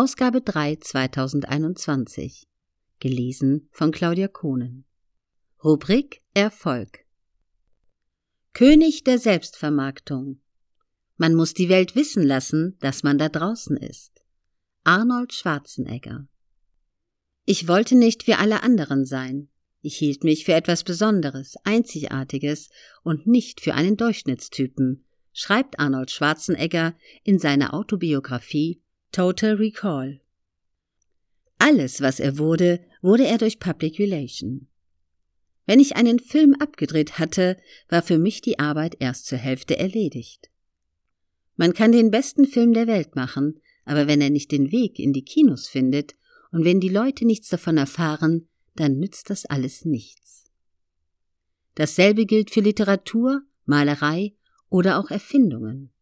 Ausgabe 3 2021. Gelesen von Claudia Kohnen. Rubrik Erfolg. König der Selbstvermarktung. Man muss die Welt wissen lassen, dass man da draußen ist. Arnold Schwarzenegger. Ich wollte nicht wie alle anderen sein. Ich hielt mich für etwas Besonderes, Einzigartiges und nicht für einen Durchschnittstypen, schreibt Arnold Schwarzenegger in seiner Autobiografie Total Recall. Alles, was er wurde, wurde er durch Public Relation. Wenn ich einen Film abgedreht hatte, war für mich die Arbeit erst zur Hälfte erledigt. Man kann den besten Film der Welt machen, aber wenn er nicht den Weg in die Kinos findet und wenn die Leute nichts davon erfahren, dann nützt das alles nichts. Dasselbe gilt für Literatur, Malerei oder auch Erfindungen.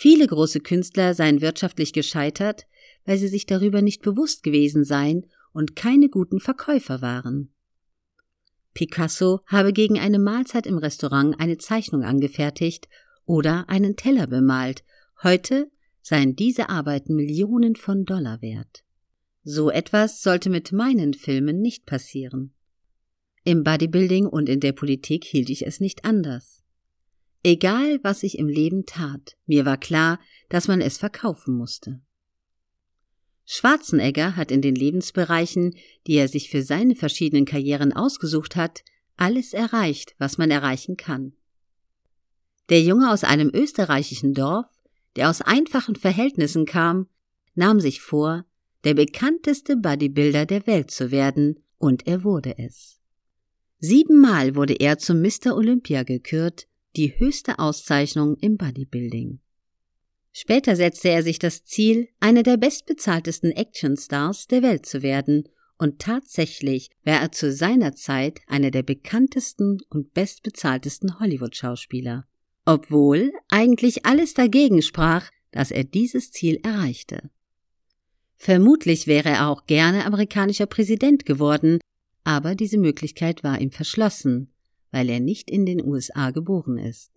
Viele große Künstler seien wirtschaftlich gescheitert, weil sie sich darüber nicht bewusst gewesen seien und keine guten Verkäufer waren. Picasso habe gegen eine Mahlzeit im Restaurant eine Zeichnung angefertigt oder einen Teller bemalt. Heute seien diese Arbeiten Millionen von Dollar wert. So etwas sollte mit meinen Filmen nicht passieren. Im Bodybuilding und in der Politik hielt ich es nicht anders. Egal, was ich im Leben tat, mir war klar, dass man es verkaufen musste. Schwarzenegger hat in den Lebensbereichen, die er sich für seine verschiedenen Karrieren ausgesucht hat, alles erreicht, was man erreichen kann. Der Junge aus einem österreichischen Dorf, der aus einfachen Verhältnissen kam, nahm sich vor, der bekannteste Bodybuilder der Welt zu werden, und er wurde es. Siebenmal wurde er zum Mr. Olympia gekürt, die höchste Auszeichnung im Bodybuilding. Später setzte er sich das Ziel, einer der bestbezahltesten Actionstars der Welt zu werden, und tatsächlich war er zu seiner Zeit einer der bekanntesten und bestbezahltesten Hollywood-Schauspieler, obwohl eigentlich alles dagegen sprach, dass er dieses Ziel erreichte. Vermutlich wäre er auch gerne amerikanischer Präsident geworden, aber diese Möglichkeit war ihm verschlossen, weil er nicht in den USA geboren ist.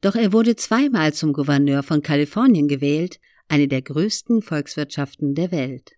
Doch er wurde zweimal zum Gouverneur von Kalifornien gewählt, eine der größten Volkswirtschaften der Welt.